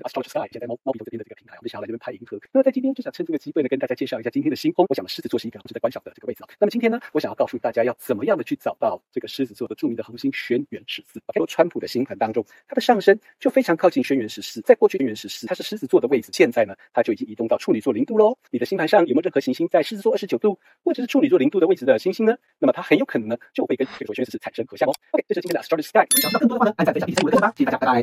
Astro Sky，现在猫猫鼻头这边的这个平台，我们想要来这边拍银河。那么在今天就想趁这个机会呢，跟大家介绍一下今天的星空。我想狮子座是一个值得观赏的这个位置啊。那么今天呢，我想要告诉大家要怎么样的去找到这个狮子座的著名的恒星轩辕十四。OK，川普的星盘当中，它的上升就非常靠近轩辕十四。在过去轩辕十四它是狮子座的位置，现在呢，它就已经移动到处女座零度喽。你的星盘上有没有任何行星在狮子座二十九度或者是处女座零度的位置的行星呢？那么它很有可能呢，就会跟这个轩辕十四产生合相哦。OK，这是今天的 Astrology Sky。想知道更多的话呢，按赞、分享、第三我的课吧。谢谢大家，拜拜。